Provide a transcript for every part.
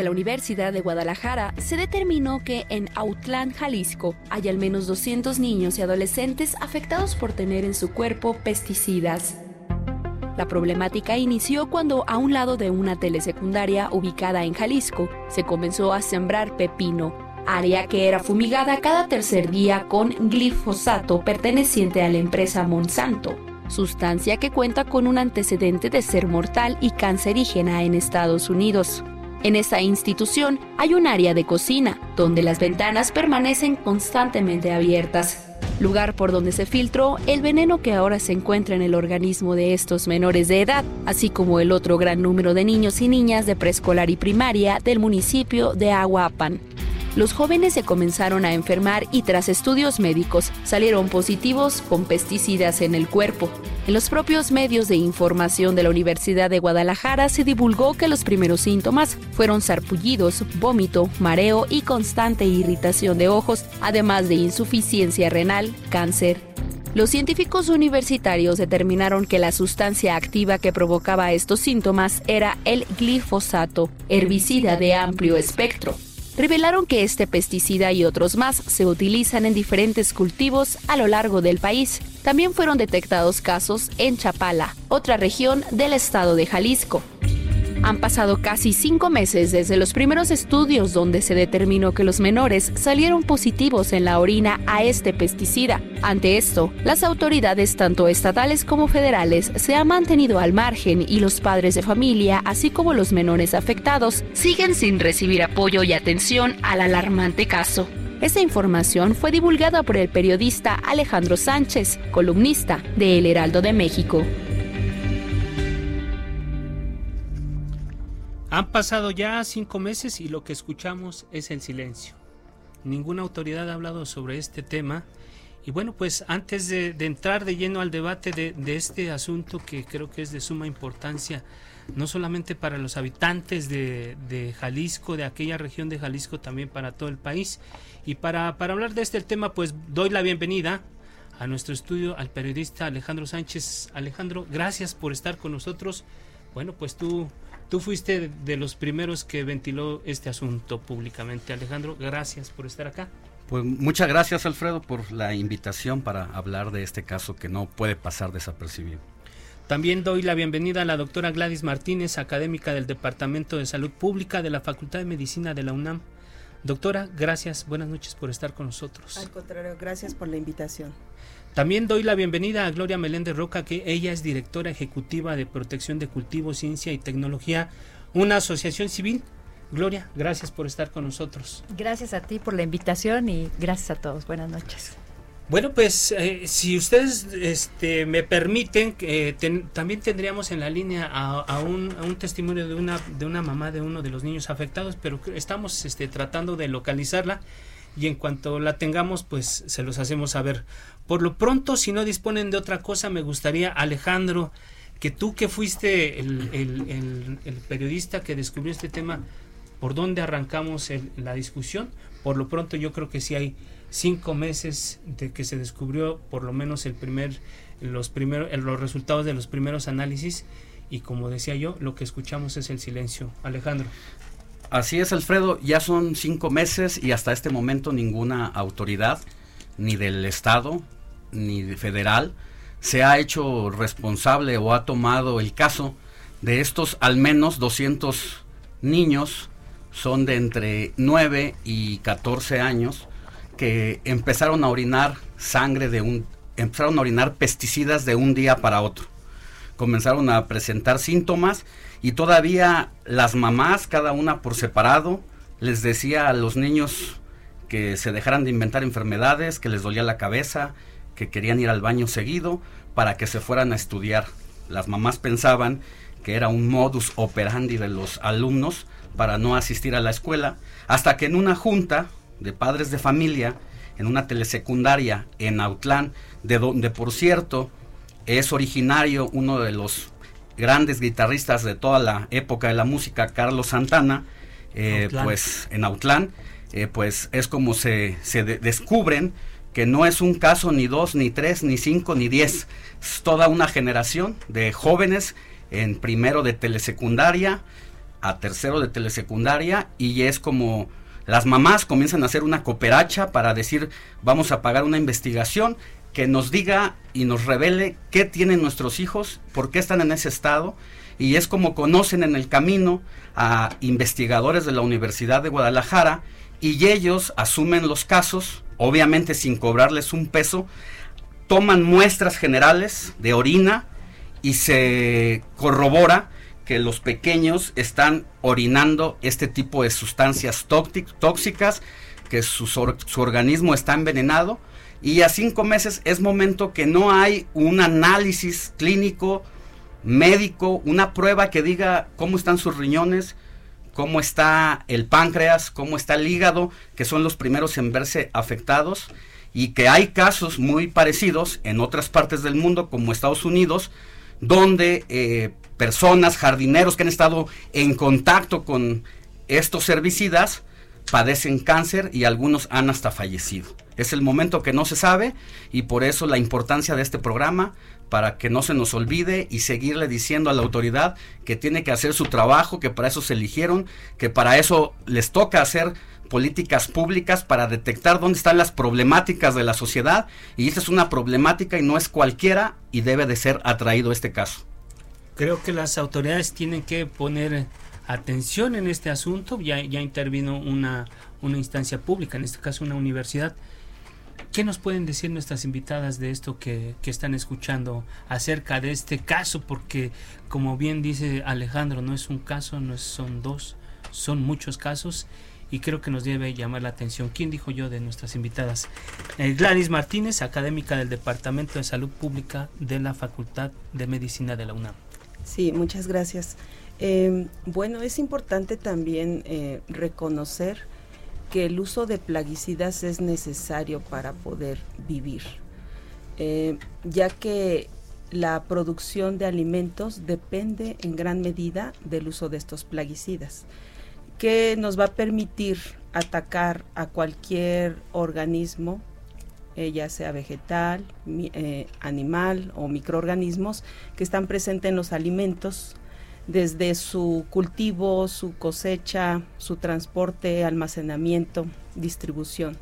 De la Universidad de Guadalajara se determinó que en Autlán, Jalisco, hay al menos 200 niños y adolescentes afectados por tener en su cuerpo pesticidas. La problemática inició cuando a un lado de una telesecundaria ubicada en Jalisco se comenzó a sembrar pepino, área que era fumigada cada tercer día con glifosato perteneciente a la empresa Monsanto, sustancia que cuenta con un antecedente de ser mortal y cancerígena en Estados Unidos. En esa institución hay un área de cocina, donde las ventanas permanecen constantemente abiertas, lugar por donde se filtró el veneno que ahora se encuentra en el organismo de estos menores de edad, así como el otro gran número de niños y niñas de preescolar y primaria del municipio de Aguapan los jóvenes se comenzaron a enfermar y tras estudios médicos salieron positivos con pesticidas en el cuerpo. En los propios medios de información de la Universidad de Guadalajara se divulgó que los primeros síntomas fueron sarpullidos, vómito, mareo y constante irritación de ojos, además de insuficiencia renal, cáncer. Los científicos universitarios determinaron que la sustancia activa que provocaba estos síntomas era el glifosato, herbicida de amplio espectro revelaron que este pesticida y otros más se utilizan en diferentes cultivos a lo largo del país. También fueron detectados casos en Chapala, otra región del estado de Jalisco. Han pasado casi cinco meses desde los primeros estudios donde se determinó que los menores salieron positivos en la orina a este pesticida. Ante esto, las autoridades tanto estatales como federales se han mantenido al margen y los padres de familia, así como los menores afectados, siguen sin recibir apoyo y atención al alarmante caso. Esta información fue divulgada por el periodista Alejandro Sánchez, columnista de El Heraldo de México. Han pasado ya cinco meses y lo que escuchamos es el silencio. Ninguna autoridad ha hablado sobre este tema. Y bueno, pues antes de, entrar de lleno al debate de, este asunto que creo que es de suma importancia, no solamente para los habitantes de, Jalisco, de aquella región de Jalisco, también para todo el país. Y para, para hablar de este tema, pues doy la bienvenida a nuestro estudio al periodista Alejandro Sánchez. Alejandro, gracias por estar con nosotros. Bueno, pues tú Tú fuiste de los primeros que ventiló este asunto públicamente. Alejandro, gracias por estar acá. Pues muchas gracias Alfredo por la invitación para hablar de este caso que no puede pasar desapercibido. También doy la bienvenida a la doctora Gladys Martínez, académica del Departamento de Salud Pública de la Facultad de Medicina de la UNAM. Doctora, gracias, buenas noches por estar con nosotros. Al contrario, gracias por la invitación. También doy la bienvenida a Gloria Meléndez Roca, que ella es directora ejecutiva de Protección de Cultivos, Ciencia y Tecnología, una asociación civil. Gloria, gracias por estar con nosotros. Gracias a ti por la invitación y gracias a todos. Buenas noches. Bueno, pues eh, si ustedes este, me permiten, eh, también tendríamos en la línea a, un, testimonio de una, de una mamá de uno de los niños afectados, pero estamos este, tratando de localizarla y en cuanto la tengamos, pues se los hacemos saber. Por lo pronto, si no disponen de otra cosa, me gustaría, Alejandro, que tú que fuiste el, periodista que descubrió este tema, ¿por dónde arrancamos la discusión? Por lo pronto yo creo que sí hay cinco meses de que se descubrió por lo menos el primer, los, primeros, los resultados de los primeros análisis y como decía yo, lo que escuchamos es el silencio. Alejandro. Así es, Alfredo, ya son cinco meses y hasta este momento ninguna autoridad, ni del Estado, ni de federal, se ha hecho responsable o ha tomado el caso de estos al menos 200 niños, son de entre 9 y 14 años, que empezaron a orinar sangre de un, empezaron a orinar pesticidas de un día para otro. Comenzaron a presentar síntomas y todavía las mamás, cada una por separado, les decía a los niños que se dejaran de inventar enfermedades, que les dolía la cabeza, que querían ir al baño seguido para que se fueran a estudiar. Las mamás pensaban que era un modus operandi de los alumnos para no asistir a la escuela, hasta que en una junta de padres de familia, en una telesecundaria en Autlán, de donde por cierto es originario uno de los grandes guitarristas de toda la época de la música, Carlos Santana, eh, pues en Autlán, eh, pues es como se, se descubren que no es un caso ni dos, ni tres, ni cinco, ni diez, es toda una generación de jóvenes en primero de telesecundaria a tercero de telesecundaria y es como las mamás comienzan a hacer una cooperacha para decir vamos a pagar una investigación que nos diga y nos revele qué tienen nuestros hijos, por qué están en ese estado, y es como conocen en el camino a investigadores de la Universidad de Guadalajara y ellos asumen los casos, obviamente sin cobrarles un peso, toman muestras generales de orina y se corrobora que los pequeños están orinando este tipo de sustancias tóxicas, que su, su organismo está envenenado y a cinco meses es momento que no hay un análisis clínico, médico, una prueba que diga cómo están sus riñones, cómo está el páncreas, cómo está el hígado, que son los primeros en verse afectados y que hay casos muy parecidos en otras partes del mundo como Estados Unidos, donde eh, personas, jardineros que han estado en contacto con estos herbicidas, padecen cáncer y algunos han hasta fallecido. Es el momento que no se sabe y por eso la importancia de este programa para que no se nos olvide y seguirle diciendo a la autoridad que tiene que hacer su trabajo, que para eso se eligieron, que para eso les toca hacer políticas públicas para detectar dónde están las problemáticas de la sociedad y esta es una problemática y no es cualquiera y debe de ser atraído este caso. Creo que las autoridades tienen que poner atención en este asunto. Ya, ya intervino una, una instancia pública, en este caso una universidad. ¿Qué nos pueden decir nuestras invitadas de esto que, que, están escuchando acerca de este caso? Porque, como bien dice Alejandro, no es un caso, no son dos, son muchos casos y creo que nos debe llamar la atención. ¿Quién dijo yo de nuestras invitadas? Eh, Gladys Martínez, académica del Departamento de Salud Pública de la Facultad de Medicina de la UNAM. Sí, muchas gracias. Eh, bueno, es importante también eh, reconocer que el uso de plaguicidas es necesario para poder vivir, eh, ya que la producción de alimentos depende en gran medida del uso de estos plaguicidas, que nos va a permitir atacar a cualquier organismo, eh, ya sea vegetal, animal o microorganismos que están presentes en los alimentos desde su cultivo, su cosecha, su transporte, almacenamiento, distribución.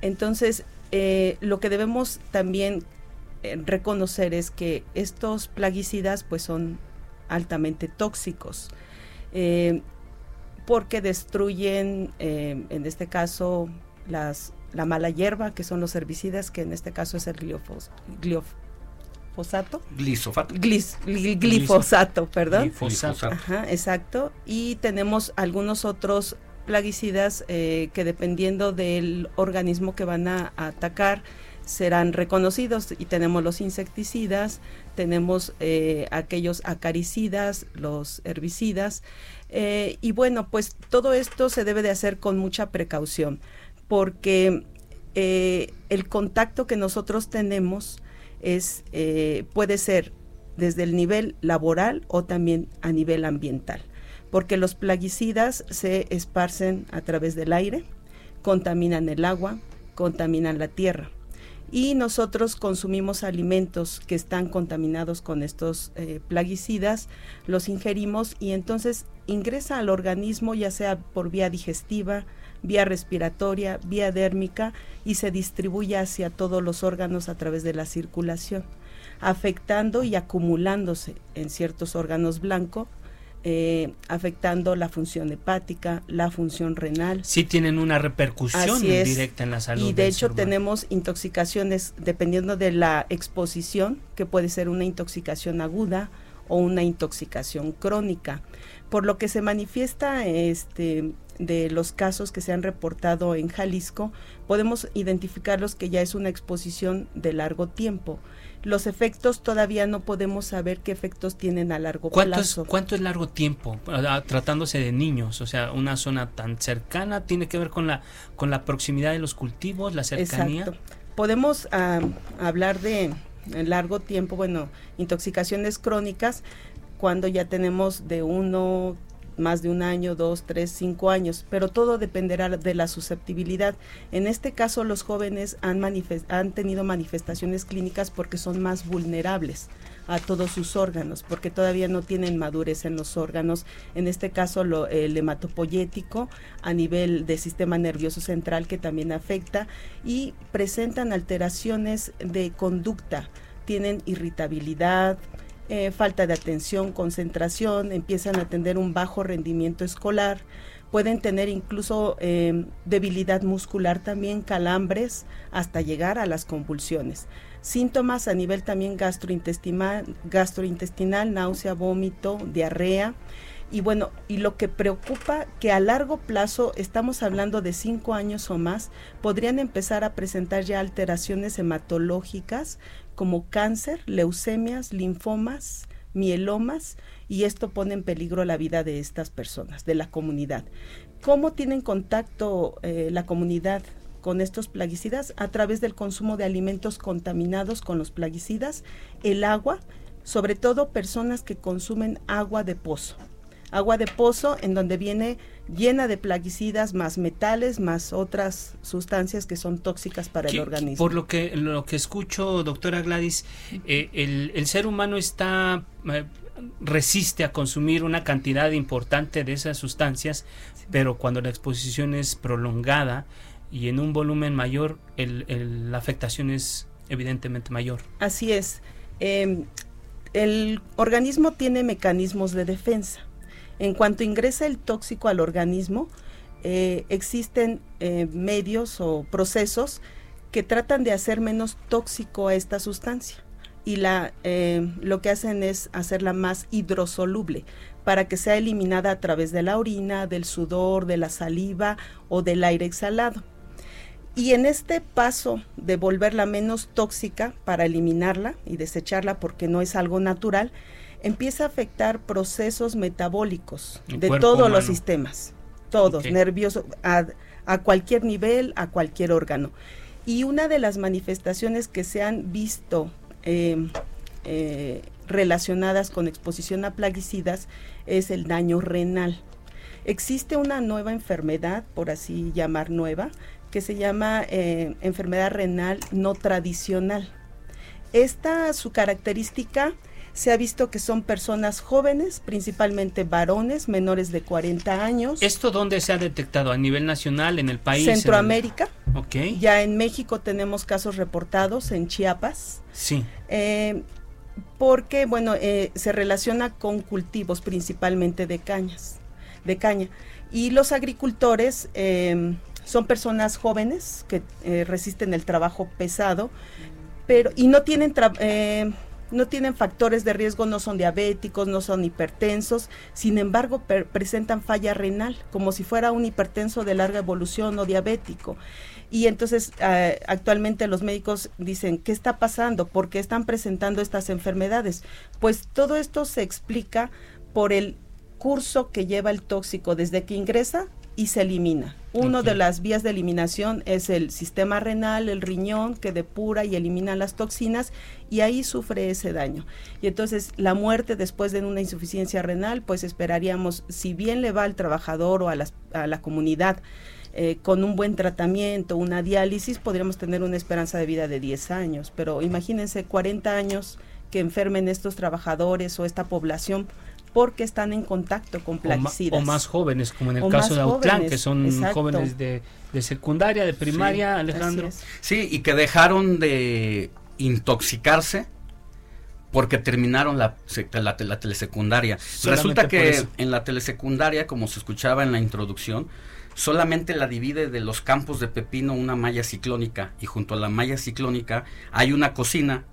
Entonces, eh, lo que debemos también eh, reconocer es que estos plaguicidas pues son altamente tóxicos eh, porque destruyen, en este caso, las, la mala hierba, que son los herbicidas, que en este caso es el gliofos, glifosato. Glisofato. glifosato, perdón. Glifosato. Ajá, exacto. Y tenemos algunos otros plaguicidas eh, que dependiendo del organismo que van a, atacar serán reconocidos y tenemos los insecticidas, tenemos eh, aquellos acaricidas, los herbicidas eh, y bueno pues todo esto se debe de hacer con mucha precaución porque el contacto que nosotros tenemos es, eh, puede ser desde el nivel laboral o también a nivel ambiental, porque los plaguicidas se esparcen a través del aire, contaminan el agua, contaminan la tierra. Y nosotros consumimos alimentos que están contaminados con estos eh, plaguicidas, los ingerimos y entonces ingresa al organismo ya sea por vía digestiva, vía respiratoria, vía dérmica y se distribuye hacia todos los órganos a través de la circulación, afectando y acumulándose en ciertos órganos blancos, eh, afectando la función hepática, la función renal. Sí tienen una repercusión directa en la salud. Y de hecho tenemos intoxicaciones dependiendo de la exposición, que puede ser una intoxicación aguda o una intoxicación crónica. Por lo que se manifiesta este, de los casos que se han reportado en Jalisco, podemos identificarlos que ya es una exposición de largo tiempo. Los efectos todavía no podemos saber qué efectos tienen a largo ¿Cuánto plazo. Es, ¿Cuánto es largo tiempo? Tratándose de niños, o sea, una zona tan cercana tiene que ver con la con la proximidad de los cultivos, la cercanía. Exacto. Podemos ah, hablar de largo tiempo, bueno, intoxicaciones crónicas cuando ya tenemos de uno, más de un año, dos, tres, cinco años, pero todo dependerá de la susceptibilidad. En este caso, los jóvenes han, han tenido manifestaciones clínicas porque son más vulnerables a todos sus órganos, porque todavía no tienen madurez en los órganos, en este caso lo, el hematopoyético a nivel del sistema nervioso central que también afecta y presentan alteraciones de conducta, tienen irritabilidad, eh, falta de atención, concentración, empiezan a tener un bajo rendimiento escolar, pueden tener incluso em, debilidad muscular también, calambres, hasta llegar a las convulsiones. Síntomas a nivel también gastrointestinal, gastrointestinal náusea, vómito, diarrea. Y bueno, y lo que preocupa que a largo plazo, estamos hablando de cinco años o más, podrían empezar a presentar ya alteraciones hematológicas como cáncer, leucemias, linfomas, mielomas, y esto pone en peligro la vida de estas personas, de la comunidad. ¿Cómo tienen contacto eh, la comunidad con estos plaguicidas? A través del consumo de alimentos contaminados con los plaguicidas, el agua, sobre todo personas que consumen agua de pozo. Agua de pozo en donde viene llena de plaguicidas, más metales, más otras sustancias que son tóxicas para el organismo. Por lo que, lo que escucho, doctora Gladys, eh, el, ser humano está... Eh, resiste a consumir una cantidad importante de esas sustancias, pero cuando la exposición es prolongada y en un volumen mayor, el, la afectación es evidentemente mayor. Así es. Em, el organismo tiene mecanismos de defensa. En cuanto ingresa el tóxico al organismo, eh, existen eh, medios o procesos que tratan de hacer menos tóxico a esta sustancia y la, eh, lo que hacen es hacerla más hidrosoluble para que sea eliminada a través de la orina, del sudor, de la saliva o del aire exhalado. Y en este paso de volverla menos tóxica para eliminarla y desecharla porque no es algo natural, empieza a afectar procesos metabólicos de todos los sistemas, todos, nerviosos, a, cualquier nivel, a cualquier órgano. Y una de las manifestaciones que se han visto em, eh, relacionadas con exposición a plaguicidas es el daño renal. Existe una nueva enfermedad, por así llamar nueva, que se llama eh, enfermedad renal no tradicional. Esta, su característica se ha visto que son personas jóvenes, principalmente varones menores de 40 años. ¿Esto dónde se ha detectado? ¿A nivel nacional, en el país? Centroamérica. Ok. Ya en México tenemos casos reportados, en Chiapas. Sí. Eh, porque, bueno, eh, se relaciona con cultivos principalmente de cañas, de caña. Y los agricultores em, son personas jóvenes que eh, resisten el trabajo pesado, pero y no tienen no tienen factores de riesgo, no son diabéticos, no son hipertensos, sin embargo presentan falla renal, como si fuera un hipertenso de larga evolución o diabético. Y entonces eh, actualmente los médicos dicen, ¿qué está pasando? ¿Por qué están presentando estas enfermedades? Pues todo esto se explica por el curso que lleva el tóxico desde que ingresa y se elimina. Una de las vías de eliminación es el sistema renal, el riñón, que depura y elimina las toxinas y ahí sufre ese daño. Y entonces la muerte después de una insuficiencia renal, pues esperaríamos, si bien le va al trabajador o a, a la comunidad, eh, con un buen tratamiento, una diálisis, podríamos tener una esperanza de vida de 10 años. Pero imagínense 40 años que enfermen estos trabajadores o esta población porque están en contacto con plaguicidas. O, más jóvenes, como en el caso de Autlán, que son jóvenes de, secundaria, de primaria, Alejandro. Sí, y que dejaron de intoxicarse porque terminaron la, la, telesecundaria. Resulta que en la telesecundaria, como se escuchaba en la introducción, solamente la divide de los campos de pepino una malla ciclónica y junto a la malla ciclónica hay una cocina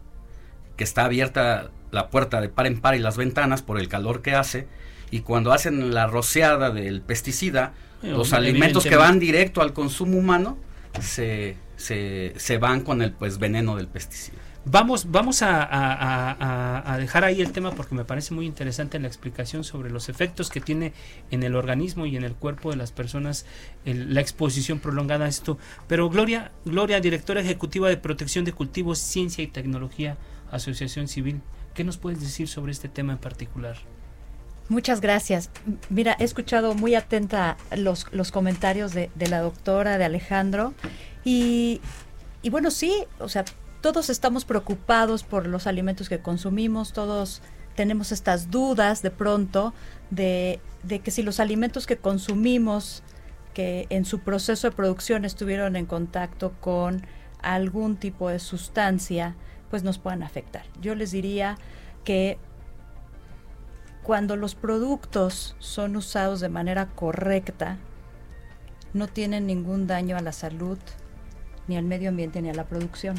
que está abierta la puerta de par en par y las ventanas por el calor que hace y cuando hacen la rociada del pesticida, los alimentos que van directo al consumo humano se, se, se van con el pues veneno del pesticida. Vamos, vamos a, dejar ahí el tema porque me parece muy interesante la explicación sobre los efectos que tiene en el organismo y en el cuerpo de las personas la exposición prolongada a esto. Pero Gloria, Gloria, directora ejecutiva de Protección de Cultivos, Ciencia y Tecnología, Asociación Civil, ¿qué nos puedes decir sobre este tema en particular? Muchas gracias. Mira, he escuchado muy atenta los, los comentarios de, de la doctora, de Alejandro, y, y bueno, sí, o sea, todos estamos preocupados por los alimentos que consumimos, todos tenemos estas dudas de pronto de, que si los alimentos que consumimos, que en su proceso de producción estuvieron en contacto con algún tipo de sustancia, pues nos puedan afectar. Yo les diría que cuando los productos son usados de manera correcta, no tienen ningún daño a la salud, ni al medio ambiente, ni a la producción.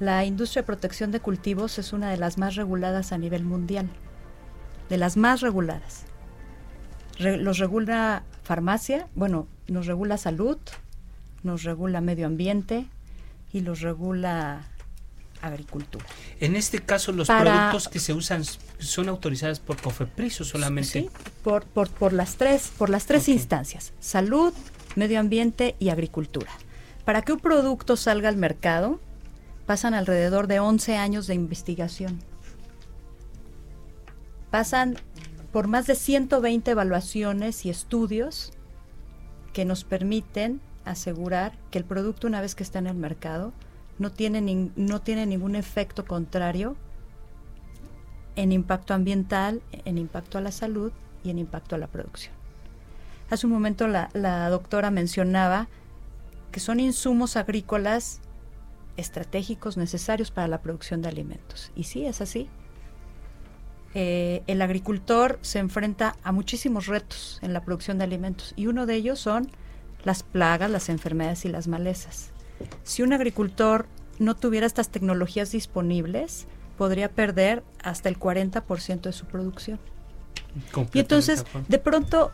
La industria de protección de cultivos es una de las más reguladas a nivel mundial, de las más reguladas. los regula farmacia, bueno, nos regula salud, nos regula medio ambiente y los regula agricultura. En este caso, los productos que se usan son autorizados por COFEPRIS o solamente. Sí, por, por, por las tres, por las tres instancias: salud, medio ambiente y agricultura. Para que un producto salga al mercado, pasan alrededor de 11 años de investigación. Pasan por más de 120 evaluaciones y estudios que nos permiten asegurar que el producto una vez que está en el mercado no tiene, no tiene ningún efecto contrario en impacto ambiental, en impacto a la salud y en impacto a la producción. Hace un momento la, doctora mencionaba que son insumos agrícolas estratégicos necesarios para la producción de alimentos. Y sí, es así. Eh, el agricultor se enfrenta a muchísimos retos en la producción de alimentos y uno de ellos son las plagas, las enfermedades y las malezas. Si un agricultor no tuviera estas tecnologías disponibles, podría perder hasta el 40% de su producción. Y entonces, de pronto,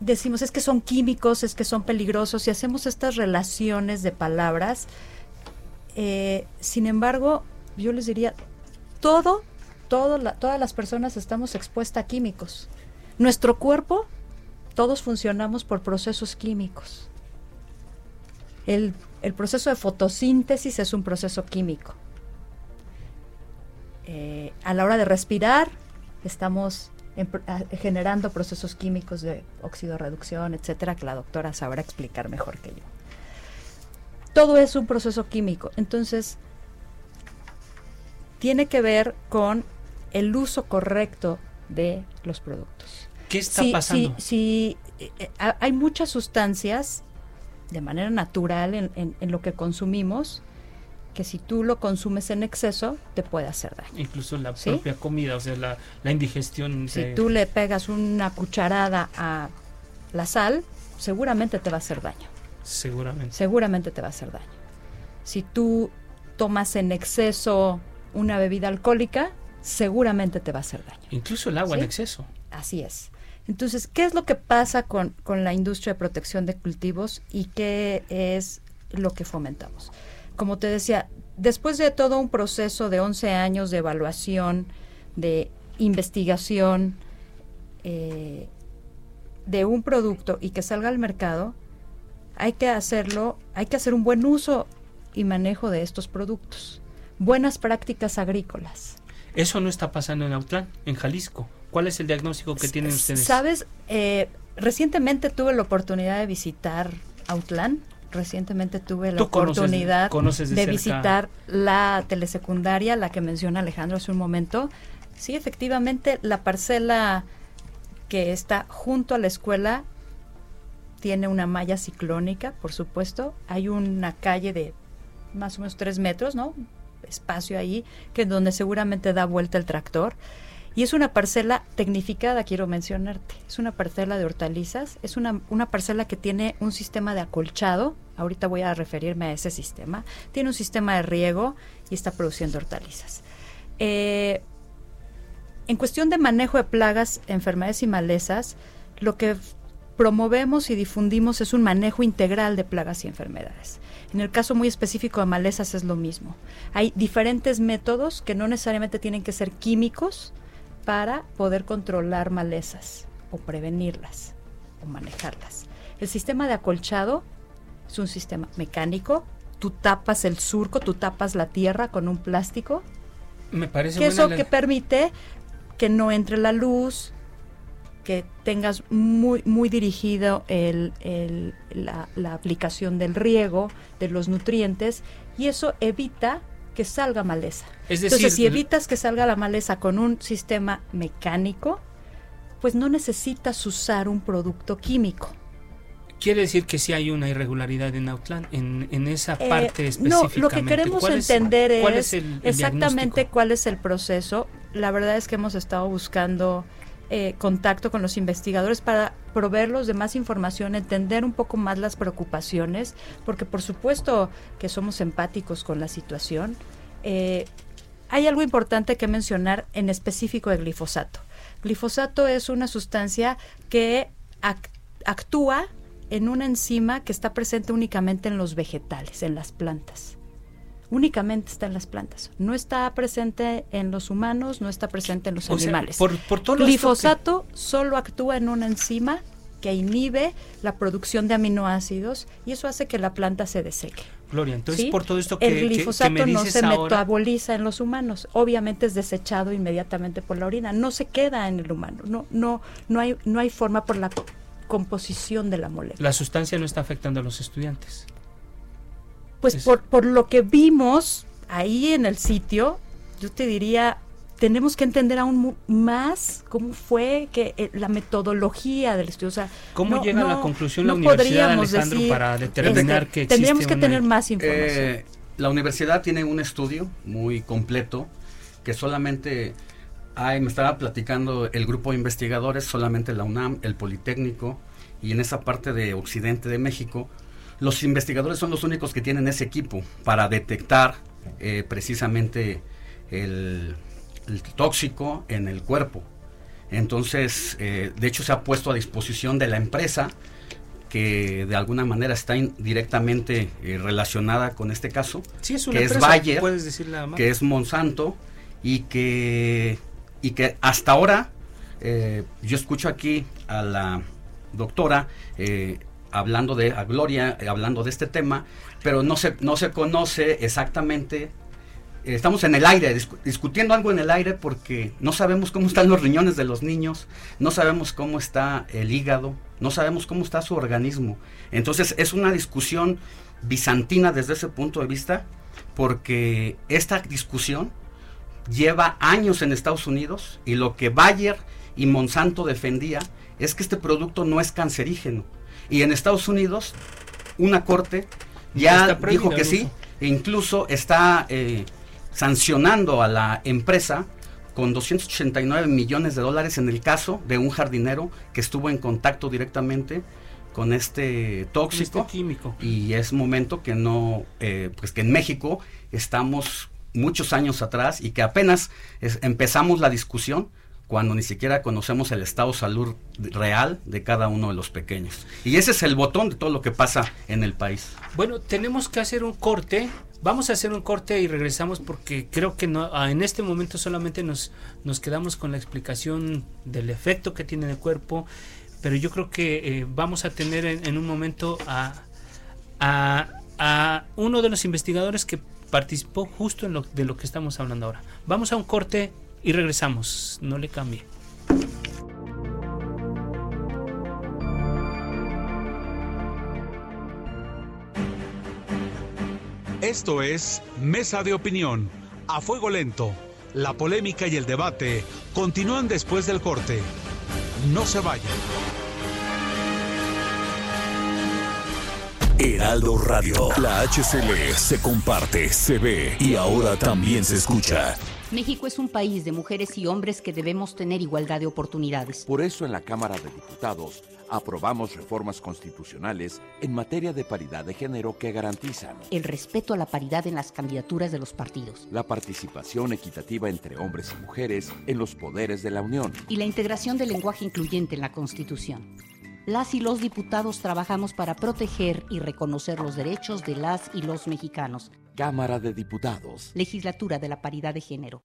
decimos, es que son químicos, es que son peligrosos, y hacemos estas relaciones de palabras eh, sin embargo, yo les diría, todo, todo todas las personas estamos expuestas a químicos. Nuestro cuerpo, todos funcionamos por procesos químicos. El, proceso de fotosíntesis es un proceso químico. Eh, a la hora de respirar, estamos generando procesos químicos de óxido reducción, etcétera, que la doctora sabrá explicar mejor que yo. Todo es un proceso químico. Entonces, tiene que ver con el uso correcto de los productos. ¿Qué está pasando? Sí, eh, eh, hay muchas sustancias de manera natural en, lo que consumimos que si tú lo consumes en exceso te puede hacer daño. Incluso la propia comida, o sea, la, indigestión. Si tú le pegas una cucharada a la sal, seguramente te va a hacer daño. Seguramente. Seguramente te va a hacer daño. Si tú tomas en exceso una bebida alcohólica, seguramente te va a hacer daño. Incluso el agua en exceso. Así es. Entonces, ¿qué es lo que pasa con, con, la industria de protección de cultivos y qué es lo que fomentamos? Como te decía, después de todo un proceso de 11 años de evaluación, de investigación eh, de un producto y que salga al mercado, hay que hacerlo, hay que hacer un buen uso y manejo de estos productos. Buenas prácticas agrícolas. Eso no está pasando en Autlán, en Jalisco. ¿Cuál es el diagnóstico que tienen ustedes? Sabes, eh, recientemente tuve la oportunidad de visitar Autlán. Recientemente tuve la oportunidad de, visitar la telesecundaria, la que menciona Alejandro hace un momento. Sí, efectivamente, la parcela que está junto a la escuela tiene una malla ciclónica, por supuesto. Hay una calle de más o menos tres metros, ¿no? Espacio ahí, que donde seguramente da vuelta el tractor. Y es una parcela tecnificada, quiero mencionarte. Es una parcela de hortalizas. Es una, una parcela que tiene un sistema de acolchado. Ahorita voy a referirme a ese sistema. Tiene un sistema de riego y está produciendo hortalizas. Eh, en cuestión de manejo de plagas, enfermedades y malezas, lo que promovemos y difundimos es un manejo integral de plagas y enfermedades. En el caso muy específico de malezas es lo mismo. Hay diferentes métodos que no necesariamente tienen que ser químicos para poder controlar malezas o prevenirlas o manejarlas. El sistema de acolchado es un sistema mecánico. Tú tapas el surco, tú tapas la tierra con un plástico. Me parece que eso que permite que no entre la luz, que tengas muy, muy dirigido el, la, la, aplicación del riego, de los nutrientes, y eso evita que salga maleza. Es decir, Entonces, si evitas que salga la maleza con un sistema mecánico, pues no necesitas usar un producto químico. Quiere decir que sí hay una irregularidad en Outland, en, en esa eh, parte específicamente. No, lo que queremos entender es, exactamente cuál es el proceso. La verdad es que hemos estado buscando eh, contacto con los investigadores para proveerlos de más información, entender un poco más las preocupaciones, porque por supuesto que somos empáticos con la situación. Eh, hay algo importante que mencionar en específico de glifosato. Glifosato es una sustancia que actúa en una enzima que está presente únicamente en los vegetales, en las plantas únicamente está en las plantas. No está presente en los humanos, no está presente en los animales. por, por todo Glifosato solo actúa en una enzima que inhibe la producción de aminoácidos y eso hace que la planta se deseque. Gloria, entonces por todo esto que el glifosato no se metaboliza en los humanos, obviamente es desechado inmediatamente por la orina, no se queda en el humano, no no no hay no hay forma por la composición de la molécula. La sustancia no está afectando a los estudiantes pues por, por lo que vimos ahí en el sitio, yo te diría, tenemos que entender aún más cómo fue que eh, la metodología del estudio. O sea, ¿Cómo llega a la conclusión la Universidad Alejandro para determinar este, que Tendríamos que tener más información. Eh, la universidad tiene un estudio muy completo que solamente hay, me estaba platicando el grupo de investigadores, solamente la UNAM, el Politécnico y en esa parte de Occidente de México los investigadores son los únicos que tienen ese equipo para detectar eh, precisamente el, tóxico en el cuerpo. Entonces, eh, de hecho se ha puesto a disposición de la empresa que de alguna manera está directamente eh, relacionada con este caso, que es Bayer, que es Monsanto y que y que hasta ahora yo escucho aquí a la doctora hablando de a Gloria, eh, hablando de este tema, pero no se, no se conoce exactamente. Eh, estamos en el aire, discutiendo algo en el aire porque no sabemos cómo están los riñones de los niños, no sabemos cómo está el hígado, no sabemos cómo está su organismo. Entonces es una discusión bizantina desde ese punto de vista, porque esta discusión lleva años en Estados Unidos y lo que Bayer y Monsanto defendía es que este producto no es cancerígeno y en Estados Unidos, una corte ya dijo que sí, e incluso está eh, sancionando a la empresa con 289 millones de dólares en el caso de un jardinero que estuvo en contacto directamente con este tóxico. Este químico. Y es momento que no eh, pues que en México estamos muchos años atrás y que apenas empezamos la discusión cuando ni siquiera conocemos el estado de salud real de cada uno de los pequeños. Y ese es el botón de todo lo que pasa en el país. Bueno, tenemos que hacer un corte. Vamos a hacer un corte y regresamos porque creo que no, ah, en este momento solamente nos, quedamos con la explicación del efecto que tiene en el cuerpo, pero yo creo que eh, vamos a tener en, un momento a, a, a, uno de los investigadores que participó justo en lo, de lo que estamos hablando ahora. Vamos a un corte y regresamos, no le cambie. Esto es Mesa de Opinión, a fuego lento. La polémica y el debate continúan después del corte. No se vayan. Heraldo Radio, la HCL se comparte, se ve y ahora también se escucha. México es un país de mujeres y hombres que debemos tener igualdad de oportunidades. Por eso en la Cámara de Diputados aprobamos reformas constitucionales en materia de paridad de género que garantizan el respeto a la paridad en las candidaturas de los partidos, la participación equitativa entre hombres y mujeres en los poderes de la Unión y la integración del lenguaje incluyente en la Constitución. Las y los diputados trabajamos para proteger y reconocer los derechos de las y los mexicanos. Cámara de Diputados. Legislatura de la Paridad de Género.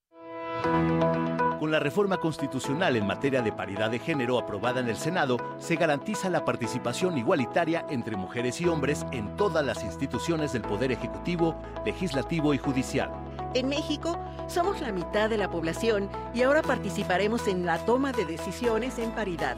Con la reforma constitucional en materia de paridad de género aprobada en el Senado, se garantiza la participación igualitaria entre mujeres y hombres en todas las instituciones del Poder Ejecutivo, Legislativo y Judicial. En México somos la mitad de la población y ahora participaremos en la toma de decisiones en paridad.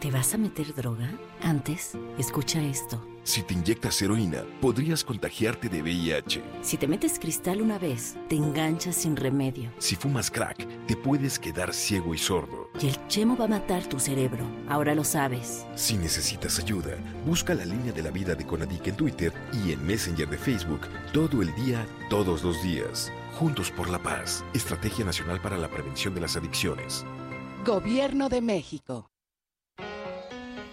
¿Te vas a meter droga? Antes, escucha esto. Si te inyectas heroína, podrías contagiarte de VIH. Si te metes cristal una vez, te enganchas sin remedio. Si fumas crack, te puedes quedar ciego y sordo. Y el chemo va a matar tu cerebro. Ahora lo sabes. Si necesitas ayuda, busca la línea de la vida de Conadic en Twitter y en Messenger de Facebook todo el día, todos los días. Juntos por la paz. Estrategia Nacional para la Prevención de las Adicciones. Gobierno de México.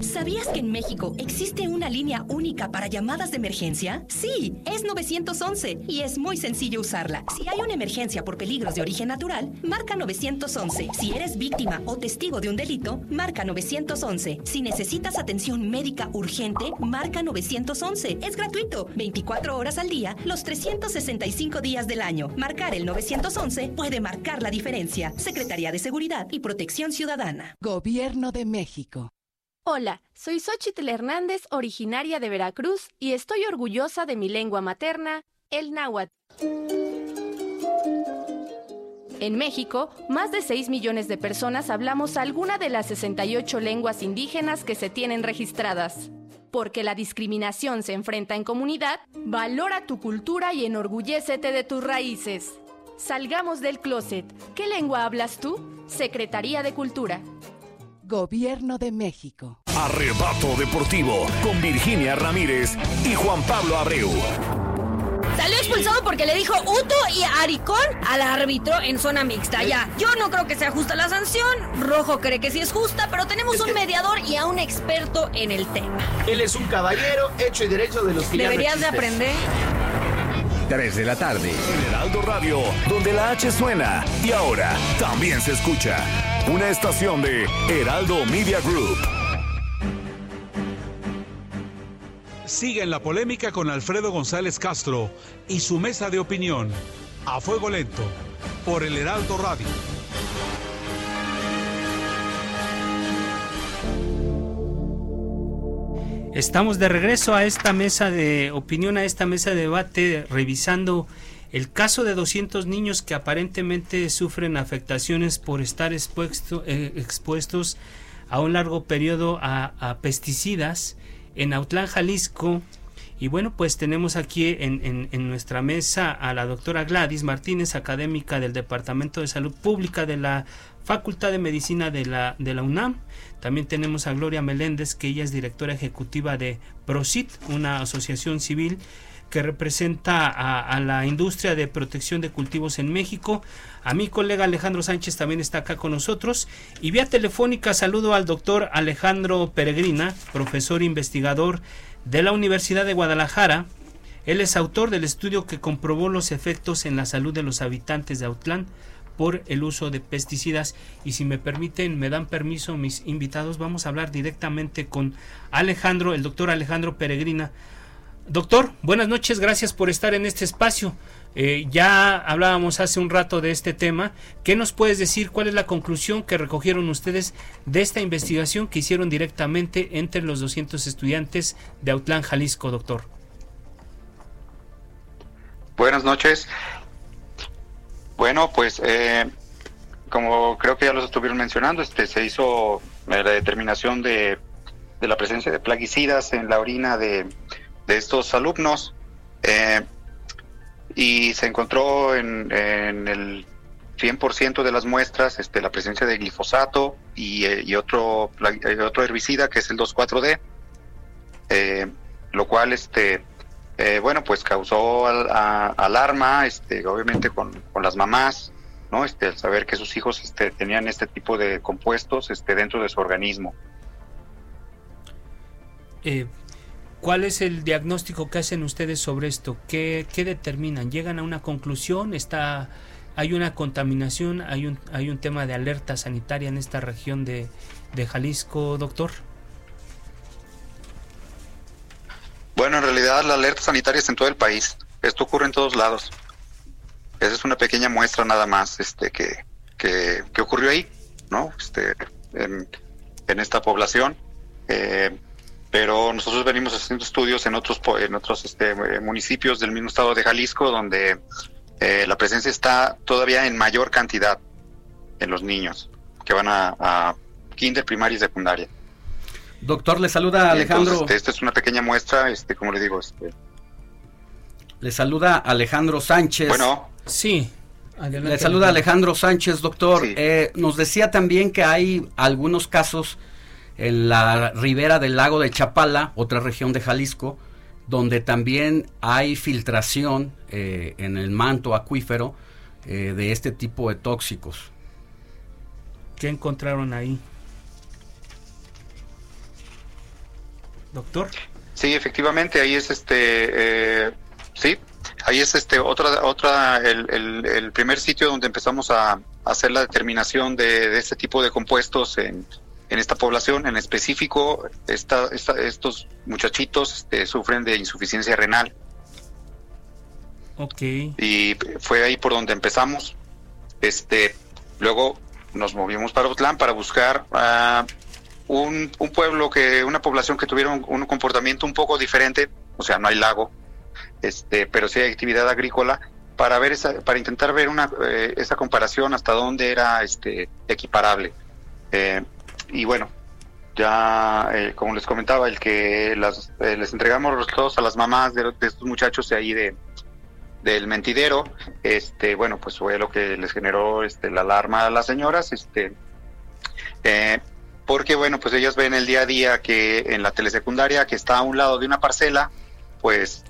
¿Sabías que en México existe una línea única para llamadas de emergencia? Sí, es 911 y es muy sencillo usarla. Si hay una emergencia por peligros de origen natural, marca 911. Si eres víctima o testigo de un delito, marca 911. Si necesitas atención médica urgente, marca 911. Es gratuito, 24 horas al día, los 365 días del año. Marcar el 911 puede marcar la diferencia. Secretaría de Seguridad y Protección Ciudadana. Gobierno de México. Hola, soy Xochitl Hernández, originaria de Veracruz, y estoy orgullosa de mi lengua materna, el náhuatl. En México, más de 6 millones de personas hablamos alguna de las 68 lenguas indígenas que se tienen registradas. Porque la discriminación se enfrenta en comunidad, valora tu cultura y enorgullécete de tus raíces. Salgamos del closet. ¿Qué lengua hablas tú? Secretaría de Cultura. Gobierno de México. Arrebato Deportivo con Virginia Ramírez y Juan Pablo Abreu. Salió expulsado porque le dijo Uto y Aricón al árbitro en zona mixta. Ya, yo no creo que sea justa la sanción. Rojo cree que sí es justa, pero tenemos un mediador y a un experto en el tema. Él es un caballero hecho y derecho de los que Deberías de aprender. 3 de la tarde. En Heraldo Radio, donde la H suena y ahora también se escucha. Una estación de Heraldo Media Group. Sigue en la polémica con Alfredo González Castro y su mesa de opinión. A fuego lento. Por el Heraldo Radio. Estamos de regreso a esta mesa de opinión, a esta mesa de debate, revisando el caso de 200 niños que aparentemente sufren afectaciones por estar eh, expuestos a un largo periodo a, pesticidas en Autlán, Jalisco. Y bueno, pues tenemos aquí en, en, nuestra mesa a la doctora Gladys Martínez, académica del Departamento de Salud Pública de la Facultad de Medicina de la, de la UNAM. También tenemos a Gloria Meléndez, que ella es directora ejecutiva de PROCIT, una asociación civil que representa a, la industria de protección de cultivos en México. A mi colega Alejandro Sánchez también está acá con nosotros. Y vía telefónica saludo al doctor Alejandro Peregrina, profesor investigador de la Universidad de Guadalajara. Él es autor del estudio que comprobó los efectos en la salud de los habitantes de Autlán por el uso de pesticidas. Y si me permiten, me dan permiso mis invitados, vamos a hablar directamente con Alejandro, el doctor Alejandro Peregrina. Doctor, buenas noches, gracias por estar en este espacio. Eh, ya hablábamos hace un rato de este tema. ¿Qué nos puedes decir? ¿Cuál es la conclusión que recogieron ustedes de esta investigación que hicieron directamente entre los 200 estudiantes de Autlán, Jalisco, doctor? Buenas noches. Bueno, pues eh, como creo que ya los estuvieron mencionando, este se hizo eh, la determinación de, la presencia de plaguicidas en la orina de, estos alumnos eh, y se encontró en, el 100% de las muestras este, la presencia de glifosato y, otro, otro herbicida que es el 2,4-D, lo cual este eh, bueno, pues causó alarma, este, obviamente con, las mamás, ¿no? Este, al saber que sus hijos este, tenían este tipo de compuestos este, dentro de su organismo. ¿Cuál es el diagnóstico que hacen ustedes sobre esto? ¿Qué, determinan? ¿Llegan a una conclusión? ¿Está, ¿Hay una contaminación? ¿Hay un, ¿Hay un tema de alerta sanitaria en esta región de, de Jalisco, doctor? Bueno, en realidad la alerta sanitaria es en todo el país. Esto ocurre en todos lados. Esa es una pequeña muestra nada más este, que, que, ocurrió ahí, ¿no? Este, en, esta población. Eh, pero nosotros venimos haciendo estudios en otros en otros este, municipios del mismo estado de Jalisco donde eh, la presencia está todavía en mayor cantidad en los niños que van a, a kinder, primaria y secundaria. Doctor, le saluda Alejandro. Este, esta es una pequeña muestra, este, como le digo, este. Le saluda Alejandro Sánchez. Bueno. Sí. le saluda Alejandro Sánchez, doctor. Eh, nos decía también que hay algunos casos en la ribera del lago de Chapala, otra región de Jalisco, donde también hay filtración eh, en el manto acuífero eh, de este tipo de tóxicos. ¿Qué encontraron ahí? doctor. Sí, efectivamente, ahí es este, eh, sí, ahí es este otra otra el, el, primer sitio donde empezamos a, hacer la determinación de, este tipo de compuestos en, en esta población, en específico, esta, estos muchachitos este, sufren de insuficiencia renal. Ok. Y fue ahí por donde empezamos. Este, luego nos movimos para Otlán para buscar uh, un, un pueblo que, una población que tuviera un, comportamiento un poco diferente, o sea, no hay lago, este, pero sí hay actividad agrícola, para ver esa, para intentar ver una, eh, esa comparación hasta dónde era este equiparable. Eh, y bueno, ya eh, como les comentaba, el que las, les entregamos los resultados a las mamás de, estos muchachos de ahí de del mentidero, este, bueno, pues fue lo que les generó este, la alarma a las señoras, este, porque bueno, pues ellas ven el día a día que en la telesecundaria que está a un lado de una parcela, pues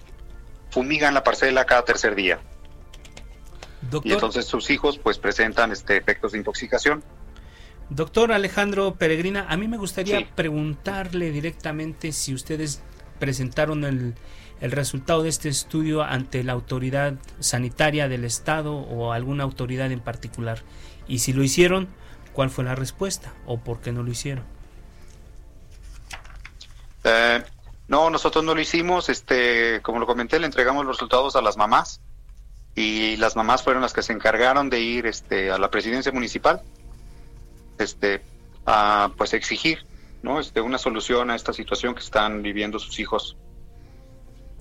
fumigan la parcela cada tercer día. Y entonces sus hijos pues presentan este efectos de intoxicación. Doctor Alejandro Peregrina, a mí me gustaría preguntarle directamente si ustedes presentaron el, el resultado de este estudio ante la autoridad sanitaria del Estado o alguna autoridad en particular. Y si lo hicieron, ¿Cuál fue la respuesta o por qué no lo hicieron? Eh, no, nosotros no lo hicimos. Este, como lo comenté, le entregamos los resultados a las mamás y las mamás fueron las que se encargaron de ir, este, a la presidencia municipal, este, a pues exigir, ¿no? Este, una solución a esta situación que están viviendo sus hijos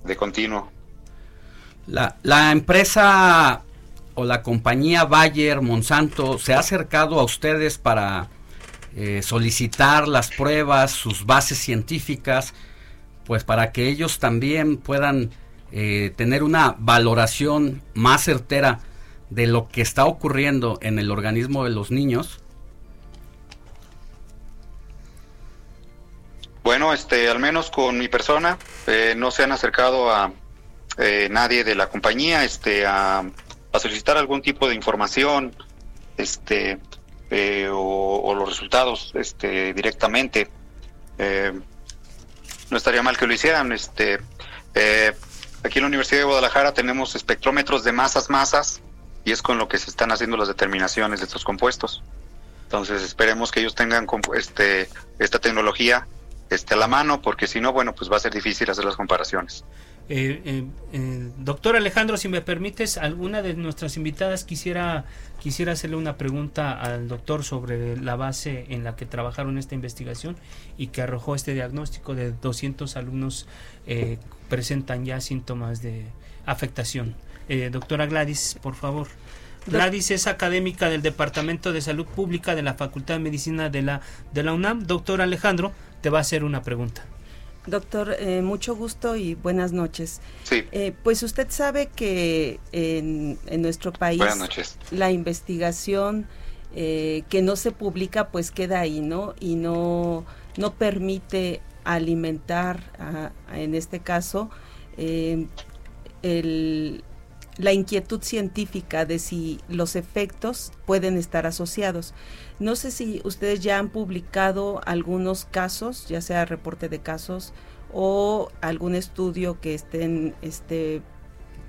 de continuo. La, la empresa o la compañía Bayer Monsanto se ha acercado a ustedes para eh, solicitar las pruebas, sus bases científicas, pues para que ellos también puedan eh, tener una valoración más certera de lo que está ocurriendo en el organismo de los niños? Bueno, este, al menos con mi persona, eh, no se han acercado a nadie de la compañía, este, a solicitar algún tipo de información este eh, o, los resultados este directamente. Eh, no estaría mal que lo hicieran este eh, aquí en la Universidad de Guadalajara tenemos espectrómetros de masas masas y es con lo que se están haciendo las determinaciones de estos compuestos. Entonces esperemos que ellos tengan este esta tecnología este a la mano porque si no bueno pues va a ser difícil hacer las comparaciones Eh, eh, doctor Alejandro, si me permites, alguna de nuestras invitadas quisiera, quisiera hacerle una pregunta al doctor sobre la base en la que trabajaron esta investigación y que arrojó este diagnóstico de 200 alumnos eh, presentan ya síntomas de afectación. doctora Gladys, por favor. Gladys es académica del Departamento de Salud Pública de la Facultad de Medicina de la, de la UNAM. Doctor Alejandro, te va a hacer una pregunta. Doctor, eh, mucho gusto y buenas noches. Sí. Eh, pues usted sabe que en, nuestro país la investigación eh, que no se publica pues queda ahí, ¿no? Y no, no permite alimentar, en este caso, el, la inquietud científica de si los efectos pueden estar asociados. No sé si ustedes ya han publicado algunos casos, ya sea reporte de casos o algún estudio que estén este,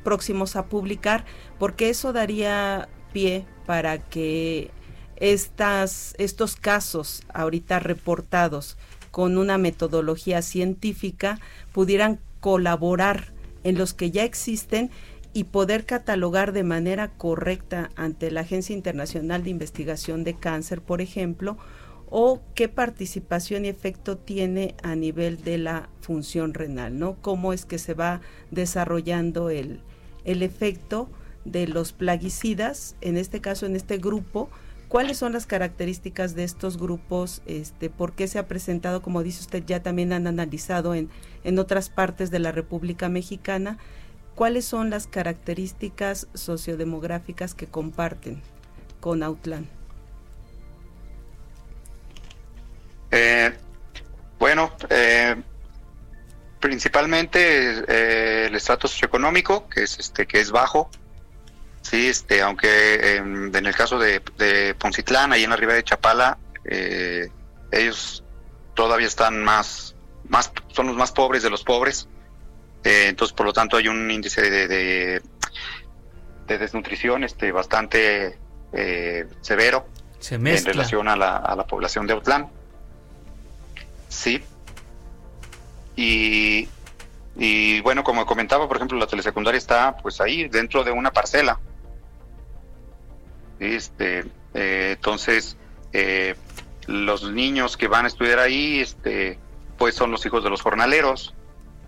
próximos a publicar, porque eso daría pie para que estas, estos casos ahorita reportados con una metodología científica pudieran colaborar en los que ya existen y poder catalogar de manera correcta ante la Agencia Internacional de Investigación de Cáncer, por ejemplo, o qué participación y efecto tiene a nivel de la función renal, ¿no? Cómo es que se va desarrollando el, el efecto de los plaguicidas, en este caso, en este grupo, cuáles son las características de estos grupos, este, por qué se ha presentado, como dice usted, ya también han analizado en, en otras partes de la República Mexicana, ¿cuáles son las características sociodemográficas que comparten con Autlán? Eh, bueno, eh, principalmente eh, el estrato socioeconómico, que es este que es bajo. Sí, este, aunque en el caso de, de, Poncitlán, ahí en la ribera de Chapala, ellos todavía están más, más, son los más pobres de los pobres. Eh, entonces, por lo tanto, hay un índice de, de, desnutrición este, bastante eh, severo en relación a la, a la población de Autlán. Sí. Y, y bueno, como comentaba, por ejemplo, la telesecundaria está pues ahí dentro de una parcela. Este, eh, entonces, los niños que van a estudiar ahí, este, pues son los hijos de los jornaleros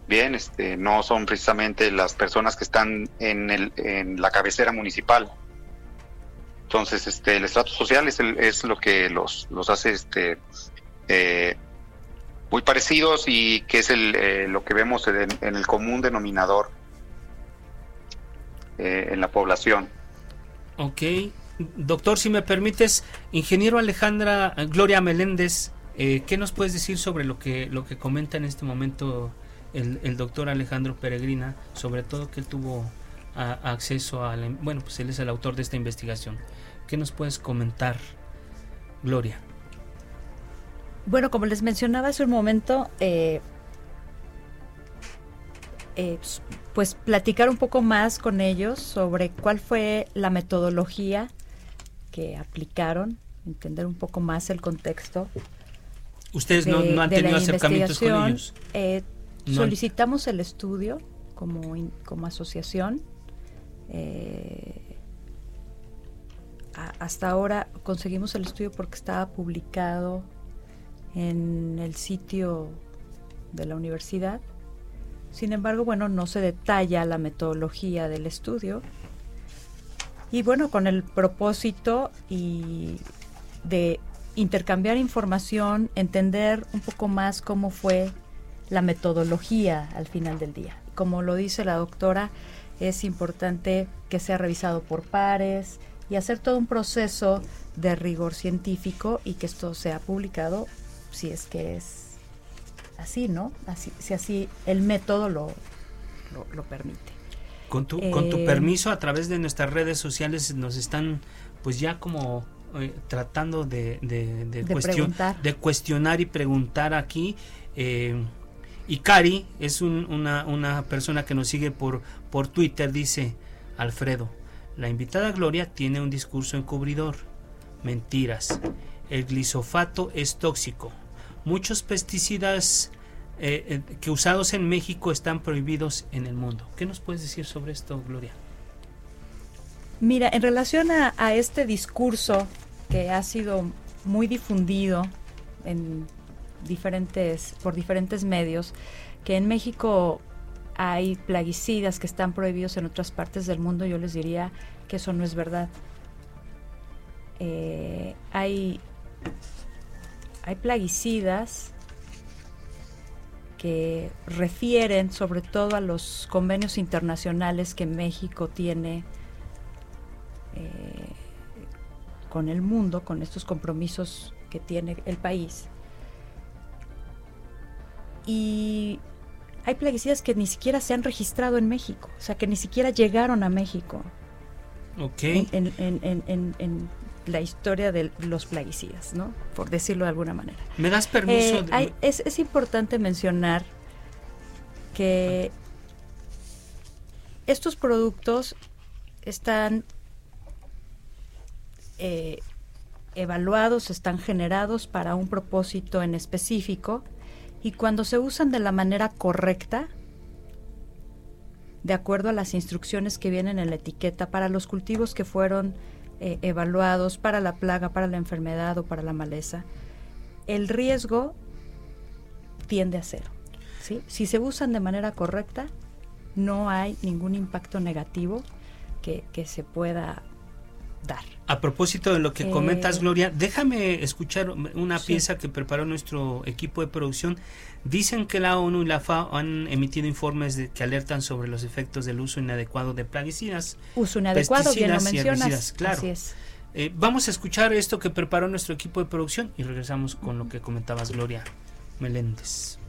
bien, este, no son precisamente las personas que están en, el, en la cabecera municipal. Entonces, este, el estrato social es, es lo que los, los hace este, eh, muy parecidos y que es el, eh, lo que vemos en, el común denominador eh, en la población. Ok, doctor, si me permites, ingeniero Alejandra Gloria Meléndez, ¿qué nos puedes decir sobre lo que, lo que comenta en este momento el, doctor Alejandro Peregrina, sobre todo que él tuvo acceso a, bueno, pues él es el autor de esta investigación. ¿Qué nos puedes comentar, Gloria? Bueno, como les mencionaba hace un momento, eh, eh, pues platicar un poco más con ellos sobre cuál fue la metodología que aplicaron, entender un poco más el contexto. ¿Ustedes no, han tenido acercamientos con ellos? Eh, Solicitamos el estudio como, como asociación. Eh, hasta ahora conseguimos el estudio porque estaba publicado en el sitio de la universidad. Sin embargo, bueno, no se detalla la metodología del estudio. Y bueno, con el propósito y de intercambiar información, entender un poco más cómo fue la metodología al final del día. Como lo dice la doctora, es importante que sea revisado por pares y hacer todo un proceso de rigor científico y que esto sea publicado si es que es así, ¿no? Así, si así el método lo, lo, permite. Con tu, con tu eh, permiso, a través de nuestras redes sociales nos están pues ya como eh, tratando de, de, de, cuestionar y preguntar aquí. Eh, y Cari es una, una, persona que nos sigue por, por Twitter, dice Alfredo, la invitada Gloria tiene un discurso encubridor. Mentiras. El glisofato es tóxico. Muchos pesticidas eh, que usados en México están prohibidos en el mundo. ¿Qué nos puedes decir sobre esto, Gloria? Mira, en relación a, a este discurso que ha sido muy difundido en diferentes, por diferentes medios, que en México hay plaguicidas que están prohibidos en otras partes del mundo, yo les diría que eso no es verdad. Eh, hay, hay plaguicidas que refieren sobre todo a los convenios internacionales que México tiene eh, con el mundo, con estos compromisos que tiene el país. Y hay plaguicidas que ni siquiera se han registrado en México, o sea, que ni siquiera llegaron a México. Ok. En, la historia de los plaguicidas, ¿no? Por decirlo de alguna manera. ¿Me das permiso? Eh, es, es, importante mencionar que estos productos están eh, evaluados, están generados para un propósito en específico y cuando se usan de la manera correcta, de acuerdo a las instrucciones que vienen en la etiqueta para los cultivos que fueron eh, evaluados para la plaga, para la enfermedad o para la maleza, el riesgo tiende a cero. ¿sí? Si se usan de manera correcta, no hay ningún impacto negativo que, que se pueda dar. A propósito de lo que comentas, eh, Gloria, déjame escuchar una pieza que preparó nuestro equipo de producción. Dicen que la ONU y la FAO han emitido informes de, que alertan sobre los efectos del uso inadecuado de plaguicidas. Uso inadecuado, bien lo mencionas. claro. Así es. Eh, vamos a escuchar esto que preparó nuestro equipo de producción y regresamos con lo que comentabas, Gloria Meléndez.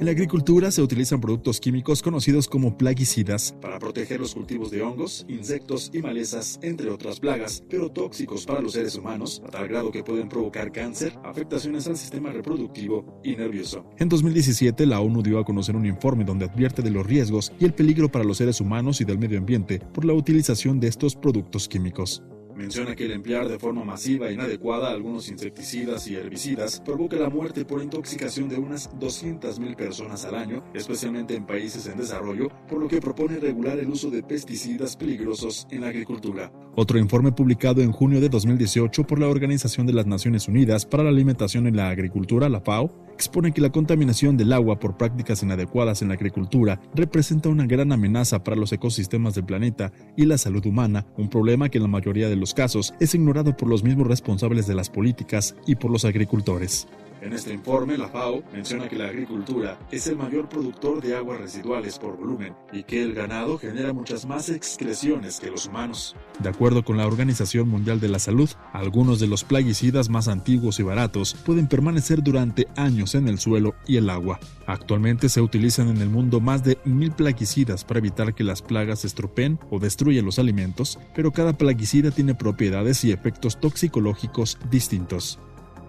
En la agricultura se utilizan productos químicos conocidos como plaguicidas para proteger los cultivos de hongos, insectos y malezas, entre otras plagas, pero tóxicos para los seres humanos, a tal grado que pueden provocar cáncer, afectaciones al sistema reproductivo y nervioso. En 2017, la ONU dio a conocer un informe donde advierte de los riesgos y el peligro para los seres humanos y del medio ambiente por la utilización de estos productos químicos. Menciona que el emplear de forma masiva e inadecuada algunos insecticidas y herbicidas provoca la muerte por intoxicación de unas 200.000 personas al año, especialmente en países en desarrollo, por lo que propone regular el uso de pesticidas peligrosos en la agricultura. Otro informe publicado en junio de 2018 por la Organización de las Naciones Unidas para la Alimentación en la Agricultura, la FAO, expone que la contaminación del agua por prácticas inadecuadas en la agricultura representa una gran amenaza para los ecosistemas del planeta y la salud humana, un problema que la mayoría de los casos es ignorado por los mismos responsables de las políticas y por los agricultores. En este informe, la FAO menciona que la agricultura es el mayor productor de aguas residuales por volumen y que el ganado genera muchas más excreciones que los humanos. De acuerdo con la Organización Mundial de la Salud, algunos de los plaguicidas más antiguos y baratos pueden permanecer durante años en el suelo y el agua. Actualmente se utilizan en el mundo más de mil plaguicidas para evitar que las plagas estropeen o destruyan los alimentos, pero cada plaguicida tiene propiedades y efectos toxicológicos distintos.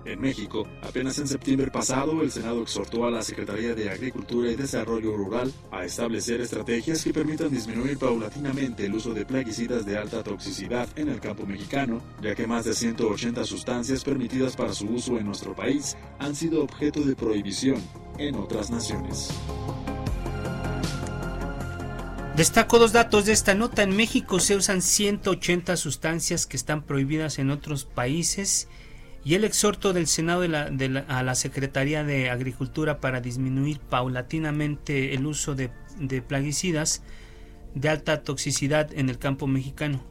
En México, apenas en septiembre pasado, el Senado exhortó a la Secretaría de Agricultura y Desarrollo Rural a establecer estrategias que permitan disminuir paulatinamente el uso de plaguicidas de alta toxicidad en el campo mexicano, ya que más de 180 sustancias permitidas para su uso en nuestro país han sido objeto de prohibición en otras naciones. Destaco dos datos de esta nota. En México se usan 180 sustancias que están prohibidas en otros países y el exhorto del Senado a la Secretaría de Agricultura para disminuir paulatinamente el uso de, plaguicidas de alta toxicidad en el campo mexicano.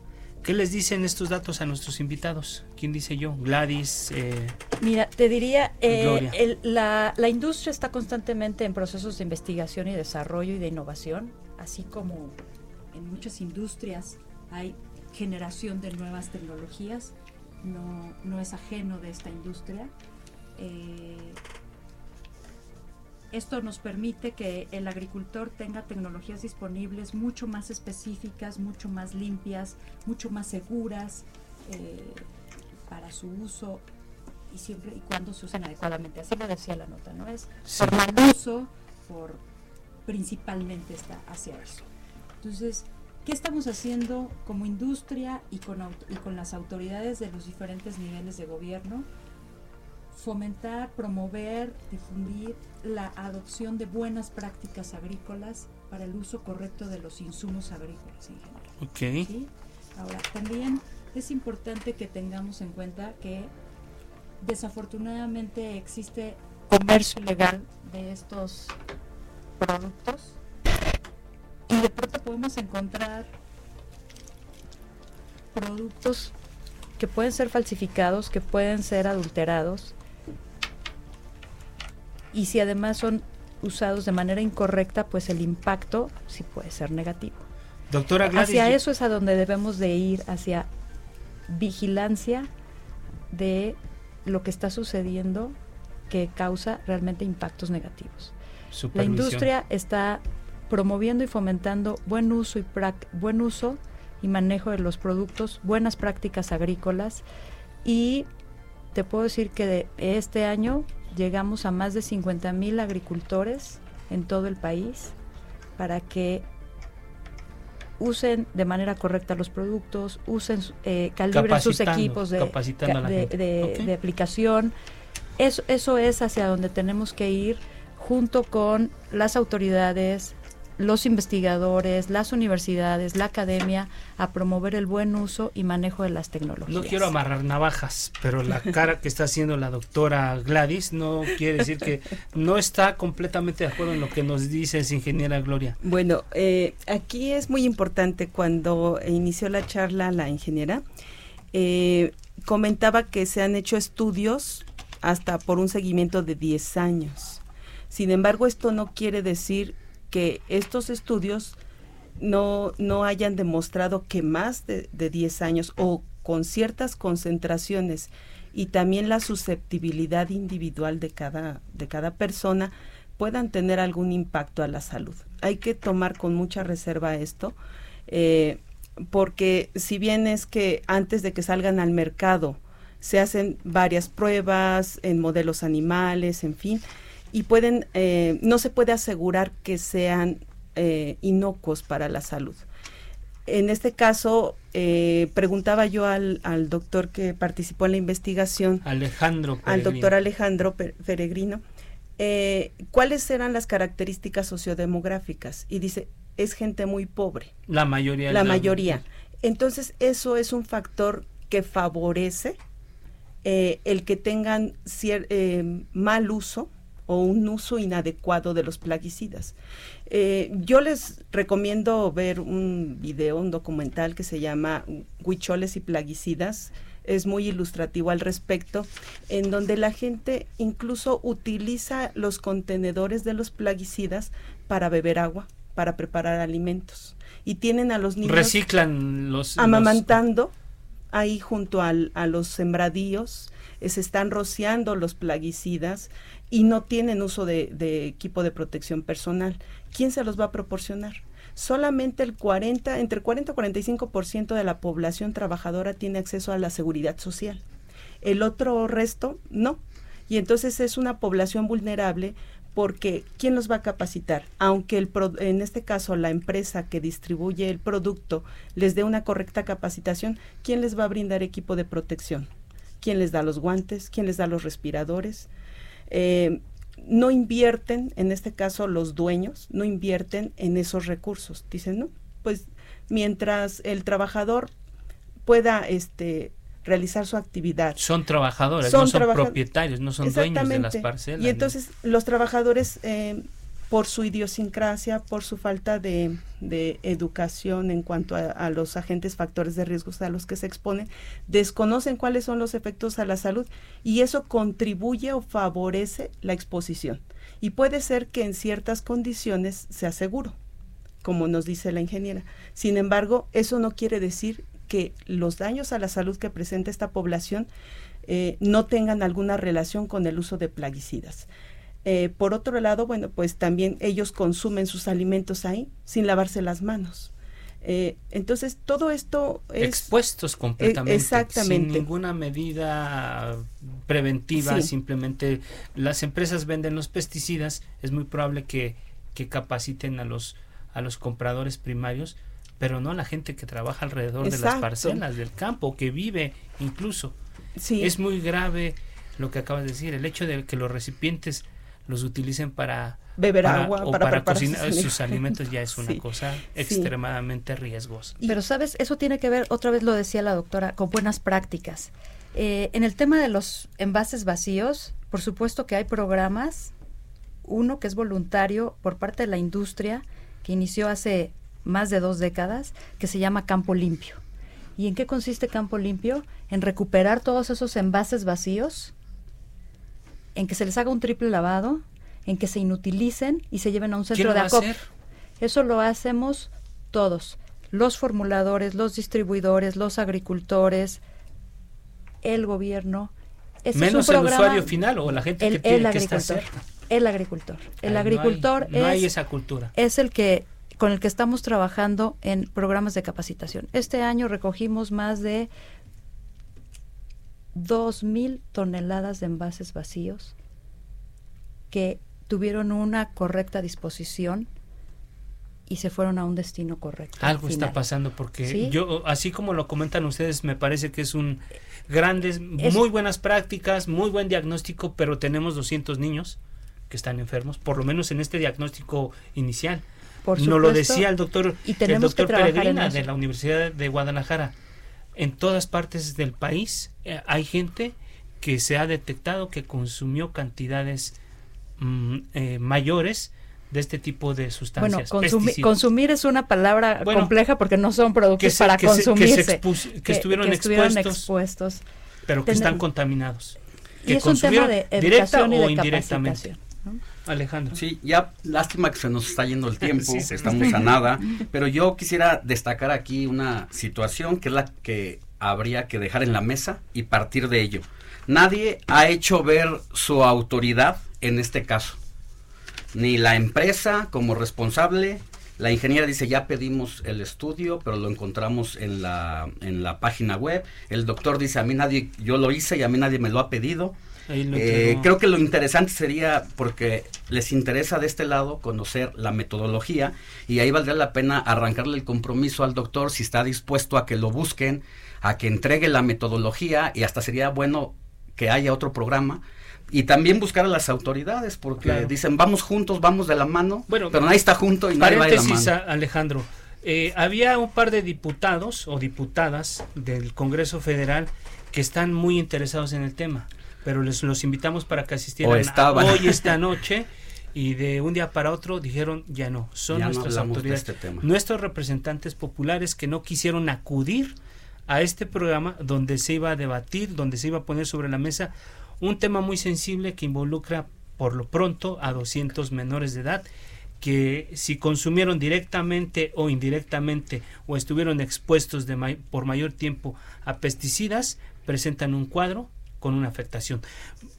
¿Qué les dicen estos datos a nuestros invitados? ¿Quién dice yo? Gladys. Eh, Mira, te diría, eh, la, la, industria está constantemente en procesos de investigación y desarrollo y de innovación, así como en muchas industrias hay generación de nuevas tecnologías no, no es ajeno de esta industria. Eh, esto nos permite que el agricultor tenga tecnologías disponibles mucho más específicas, mucho más limpias, mucho más seguras eh, para su uso y siempre y cuando se usen adecuadamente. Así lo decía la nota, ¿no? Es por mal uso, por principalmente está hacia eso. Entonces, ¿Qué estamos haciendo como industria y con, y con las autoridades de los diferentes niveles de gobierno fomentar, promover, difundir la adopción de buenas prácticas agrícolas para el uso correcto de los insumos agrícolas en general. Ok. Ahora, también es importante que tengamos en cuenta que desafortunadamente existe comercio ilegal de estos productos y de pronto podemos encontrar productos que pueden ser falsificados, que pueden ser adulterados y si además son usados de manera incorrecta, pues el impacto sí puede ser negativo. Doctora Gladys, hacia eso es a donde debemos de ir, hacia vigilancia de lo que está sucediendo que causa realmente impactos negativos. La industria está promoviendo y fomentando buen uso y buen uso y manejo de los productos, buenas prácticas agrícolas. Y te puedo decir que de este año llegamos a más de 50 mil agricultores en todo el país para que usen de manera correcta los productos, usen, eh, calibren sus equipos de, de, aplicación. Eso, eso es hacia donde tenemos que ir junto con las autoridades, los investigadores, las universidades, la academia a promover el buen uso y manejo de las tecnologías. No quiero amarrar navajas, pero la cara que está haciendo la doctora Gladys no quiere decir que no está completamente de acuerdo en lo que nos dice ingeniera Gloria. Bueno, eh, aquí es muy importante cuando inició la charla la ingeniera, eh, comentaba que se han hecho estudios hasta por un seguimiento de 10 años. Sin embargo, esto no quiere decir que estos estudios no, no hayan demostrado que más de, de 10 años o con ciertas concentraciones y también la susceptibilidad individual de cada, de cada persona puedan tener algún impacto a la salud. Hay que tomar con mucha reserva esto, eh, porque si bien es que antes de que salgan al mercado se hacen varias pruebas en modelos animales, en fin, y pueden, eh, no se puede asegurar que sean eh, inocuos para la salud. En este caso, eh, preguntaba yo al, al, doctor que participó en la investigación, Alejandro al doctor Alejandro Peregrino, cuáles eran las características sociodemográficas. Y dice, es gente muy pobre. La mayoría. La, mayoría. Entonces, eso es un factor que favorece el que tengan mal uso o un uso inadecuado de los plaguicidas. Eh, yo les recomiendo ver un video, un documental que se llama Huicholes y plaguicidas. Es muy ilustrativo al respecto, en donde la gente incluso utiliza los contenedores de los plaguicidas para beber agua, para preparar alimentos. Y tienen a los niños... Reciclan los... Amamantando ahí junto al, a los sembradíos, se están rociando los plaguicidas y no tienen uso de, equipo de protección personal. ¿Quién se los va a proporcionar? Solamente el 40, entre 40 y 45% de la población trabajadora tiene acceso a la seguridad social. El otro resto no. Y entonces es una población vulnerable porque ¿quién los va a capacitar? Aunque el en este caso la empresa que distribuye el producto les dé una correcta capacitación, ¿quién les va a brindar equipo de protección? ¿Quién les da los guantes? ¿Quién les da los respiradores? Eh, no invierten, en este caso los dueños, no invierten en esos recursos. Dicen, no, pues mientras el trabajador pueda este realizar su actividad. Son trabajadores, no son propietarios, no son dueños de las parcelas. Y entonces los trabajadores eh, por su idiosincrasia, por su falta de, educación en cuanto a, los agentes factores de riesgos a los que se exponen, desconocen cuáles son los efectos a la salud y eso contribuye o favorece la exposición. Y puede ser que en ciertas condiciones sea seguro, como nos dice la ingeniera. Sin embargo, eso no quiere decir que los daños a la salud que presenta esta población eh, no tengan alguna relación con el uso de plaguicidas. Eh, por otro lado, bueno, pues también ellos consumen sus alimentos ahí sin lavarse las manos. Eh, entonces, todo esto es... Expuestos completamente. exactamente. Sin ninguna medida preventiva, simplemente las empresas venden los pesticidas, es muy probable que, que capaciten a los, a los compradores primarios, pero no a la gente que trabaja alrededor de las parcelas del campo, que vive incluso. Sí. Es muy grave lo que acabas de decir, el hecho de que los recipientes los utilicen para beber agua o para, cocinar sus, alimentos ya es una cosa extremadamente riesgosa. Pero sabes, eso tiene que ver, otra vez lo decía la doctora, con buenas prácticas. Eh, en el tema de los envases vacíos, por supuesto que hay programas, uno que es voluntario por parte de la industria, que inició hace más de dos décadas, que se llama Campo Limpio. ¿Y en qué consiste Campo Limpio? En recuperar todos esos envases vacíos, en que se les haga un triple lavado, en que se inutilicen y se lleven a un centro de acopio. Eso lo hacemos todos, los formuladores, los distribuidores, los agricultores, el gobierno. Menos el usuario final o la gente que, tiene, el está cerca. El agricultor. El agricultor no hay, esa cultura. es el que con el que estamos trabajando en programas de capacitación. Este año recogimos más de dos mil toneladas de envases vacíos que tuvieron una correcta disposición y se fueron a un destino correcto. Algo está pasando porque yo, así como lo comentan ustedes, me parece que es un grandes, muy buenas prácticas, muy buen diagnóstico, pero tenemos 200 niños que están enfermos, por lo menos en este diagnóstico inicial. Por Nos lo decía el doctor, el doctor Peregrina de la Universidad de Guadalajara. En todas partes del país eh, hay gente que se ha detectado que consumió cantidades mm, eh, mayores de este tipo de sustancias. Bueno, consumir es una palabra compleja porque no son productos para consumirse. Que, estuvieron, expuestos, pero que están contaminados. y es un tema de educación o indirectamente. Alejandro. Sí, ya lástima que se nos está yendo el tiempo, estamos a nada, pero yo quisiera destacar aquí una situación que es la que habría que dejar en la mesa y partir de ello. Nadie ha hecho ver su autoridad en este caso ni la empresa como responsable. La ingeniera dice, ya pedimos el estudio, pero lo encontramos en la, en la página web. El doctor dice, a mí nadie, yo lo hice y a mí nadie me lo ha pedido. Eh, creo que lo interesante sería, porque les interesa de este lado conocer la metodología, y ahí valdría la pena arrancarle el compromiso al doctor si está dispuesto a que lo busquen, a que entregue la metodología, y hasta sería bueno que haya otro programa. Y también buscar a las autoridades, porque dicen, vamos juntos, vamos de la mano, bueno, pero nadie está junto y nadie va de la mano. Alejandro, eh, había un par de diputados o diputadas del Congreso Federal que están muy interesados en el tema, pero les los invitamos para que asistieran hoy esta noche y de un día para otro dijeron ya no, son nuestras autoridades, este nuestros representantes populares que no quisieron acudir a este programa donde se iba a debatir, donde se iba a poner sobre la mesa un tema muy sensible que involucra por lo pronto a 200 menores de edad que si consumieron directamente o indirectamente o estuvieron expuestos de por mayor tiempo a pesticidas, presentan un cuadro con una afectación.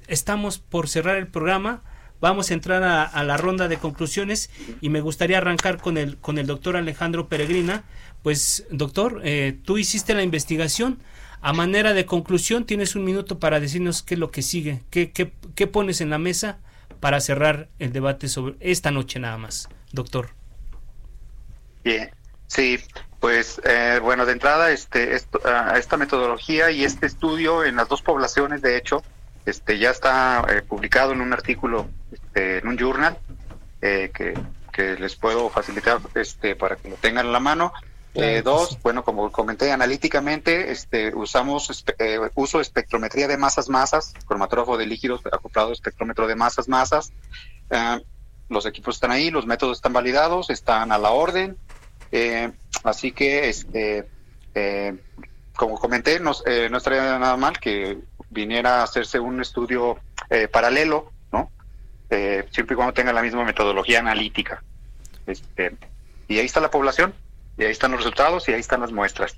Estamos por cerrar el programa, vamos a entrar a, la ronda de conclusiones y me gustaría arrancar con el, con el doctor Alejandro Peregrina. Pues doctor, eh, tú hiciste la investigación, a manera de conclusión, tienes un minuto para decirnos qué es lo que sigue, qué, qué, qué pones en la mesa para cerrar el debate sobre esta noche nada más, doctor. Bien, sí, pues eh, bueno, de entrada este, ah, esta metodología y este estudio en las dos poblaciones, de hecho, este ya está eh, publicado en un artículo este, en un journal eh, que, que, les puedo facilitar este para que lo tengan en la mano eh, dos, bueno, como comenté, analíticamente este, usamos eh, uso espectrometría de masas-masas, cromatógrafo de líquidos acoplado espectrómetro de masas-masas. Eh, los equipos están ahí, los métodos están validados, están a la orden. Así que, este, como comenté, no, no estaría nada mal que viniera a hacerse un estudio paralelo, ¿no? siempre y cuando tenga la misma metodología analítica. Este, y ahí está la población y ahí están los resultados y ahí están las muestras.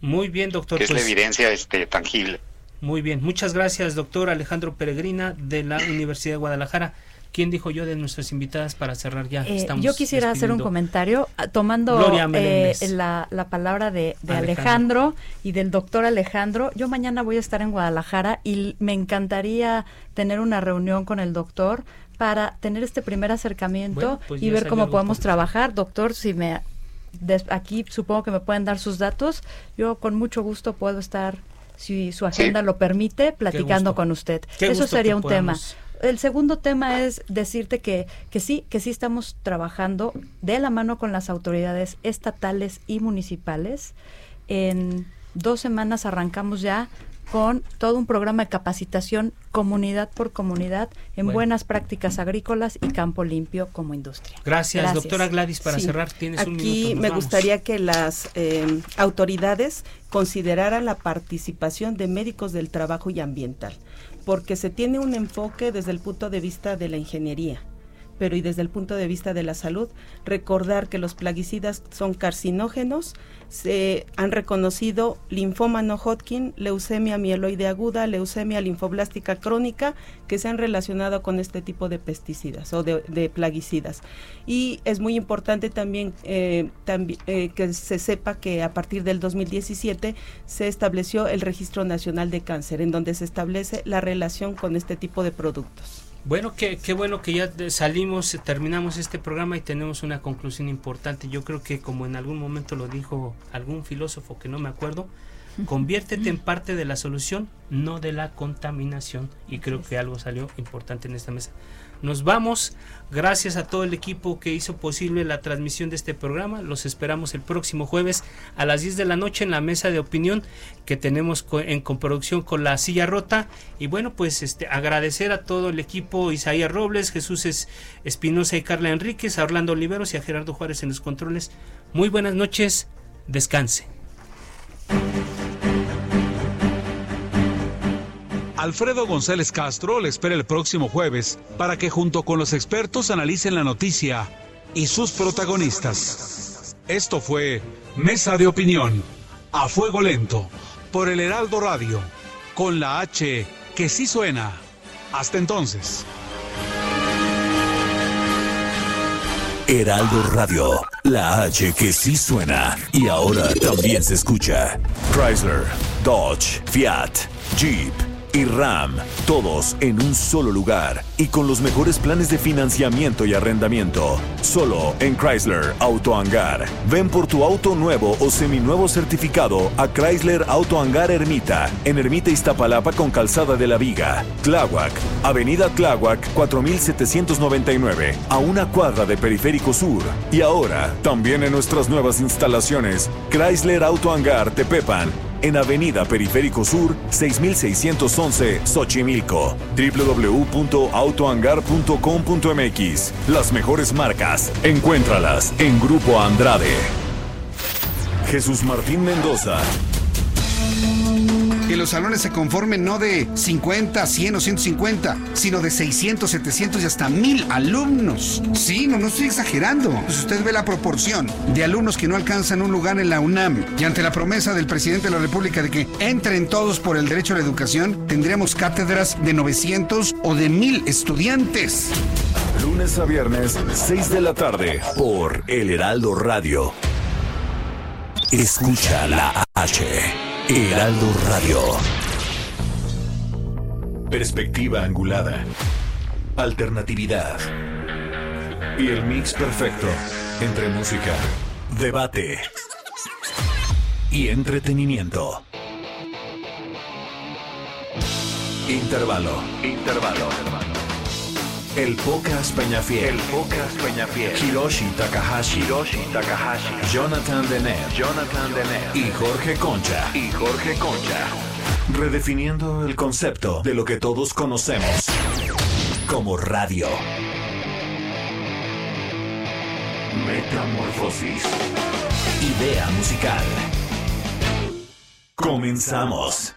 Muy bien, doctor. Que es la pues evidencia este, tangible. Muy bien, muchas gracias, doctor Alejandro Peregrina de la Universidad de Guadalajara. ¿Quién dijo yo de nuestras invitadas para cerrar ya? Eh, yo quisiera hacer un comentario ah, tomando eh, la, la, palabra de, Alejandro. y del doctor Alejandro. Yo mañana voy a estar en Guadalajara y me encantaría tener una reunión con el doctor para tener este primer acercamiento pues y ver cómo podemos trabajar. Doctor, si me aquí supongo que me pueden dar sus datos. Yo con mucho gusto puedo estar si su agenda lo permite, platicando con usted. Eso sería un tema. El segundo tema es decirte que, que sí, que sí estamos trabajando de la mano con las autoridades estatales y municipales. En dos semanas arrancamos ya con todo un programa de capacitación comunidad por comunidad en buenas prácticas agrícolas y campo limpio como industria. Gracias, doctora Gladys. Para cerrar, tienes Aquí un minuto. me gustaría que las eh, autoridades consideraran la participación de médicos del trabajo y ambiental, porque se tiene un enfoque desde el punto de vista de la ingeniería pero y desde el punto de vista de la salud, recordar que los plaguicidas son carcinógenos, se han reconocido linfoma no Hodgkin, leucemia mieloide aguda, leucemia linfoblástica crónica, que se han relacionado con este tipo de pesticidas o de, plaguicidas. Y es muy importante también, eh, eh, que se sepa que a partir del 2017 se estableció el Registro Nacional de Cáncer, en donde se establece la relación con este tipo de productos. Bueno, qué, qué bueno que ya salimos, terminamos este programa y tenemos una conclusión importante. Yo creo que como en algún momento lo dijo algún filósofo que no me acuerdo, conviértete en parte de la solución, no de la contaminación. Y creo que algo salió importante en esta mesa. Nos vamos. Gracias a todo el equipo que hizo posible la transmisión de este programa. Los esperamos el próximo jueves a las 10 de la noche en la mesa de opinión que tenemos en coproducción con la silla rota. Y bueno, pues este agradecer a todo el equipo Isaías Robles, Jesús Espinosa y Carla Enríquez, a Orlando Oliveros y a Gerardo Juárez en los controles. Muy buenas noches. Descanse. Alfredo González Castro le espera el próximo jueves para que junto con los expertos analicen la noticia y sus protagonistas. Esto fue Mesa de Opinión, a fuego lento, por el Heraldo Radio, con la H que sí suena. Hasta entonces. Heraldo Radio, la H que sí suena y ahora también se escucha. Chrysler, Dodge, Fiat, Jeep y RAM, todos en un solo lugar y con los mejores planes de financiamiento y arrendamiento. Solo en Chrysler Auto Hangar. Ven por tu auto nuevo o seminuevo certificado a Chrysler Auto Hangar Ermita, en Ermita Iztapalapa con Calzada de la Viga. Tláhuac, Avenida Tláhuac 4799, a una cuadra de Periférico Sur. Y ahora, también en nuestras nuevas instalaciones, Chrysler Auto Hangar Tepepan en Avenida Periférico Sur, 6611, Xochimilco. www.autoangar.com.mx. Las mejores marcas, encuéntralas en Grupo Andrade. Jesús Martín Mendoza que los salones se conformen no de 50, 100 o 150, sino de 600, 700 y hasta 1000 alumnos. Sí, no, no estoy exagerando. Pues usted ve la proporción de alumnos que no alcanzan un lugar en la UNAM y ante la promesa del presidente de la República de que entren todos por el derecho a la educación, tendríamos cátedras de 900 o de 1000 estudiantes. Lunes a viernes, 6 de la tarde, por El Heraldo Radio. Escucha la H. Heraldo Radio. Perspectiva angulada. Alternatividad. Y el mix perfecto entre música, debate y entretenimiento. Intervalo. Intervalo. El Pocas Peñafiel. El Pocas Peñafiel. Hiroshi Takahashi. Hiroshi Takahashi. Jonathan Denet. Jonathan Denet. Y Jorge Concha. Y Jorge Concha. Redefiniendo el concepto de lo que todos conocemos como radio. Metamorfosis. Idea musical. Comenzamos.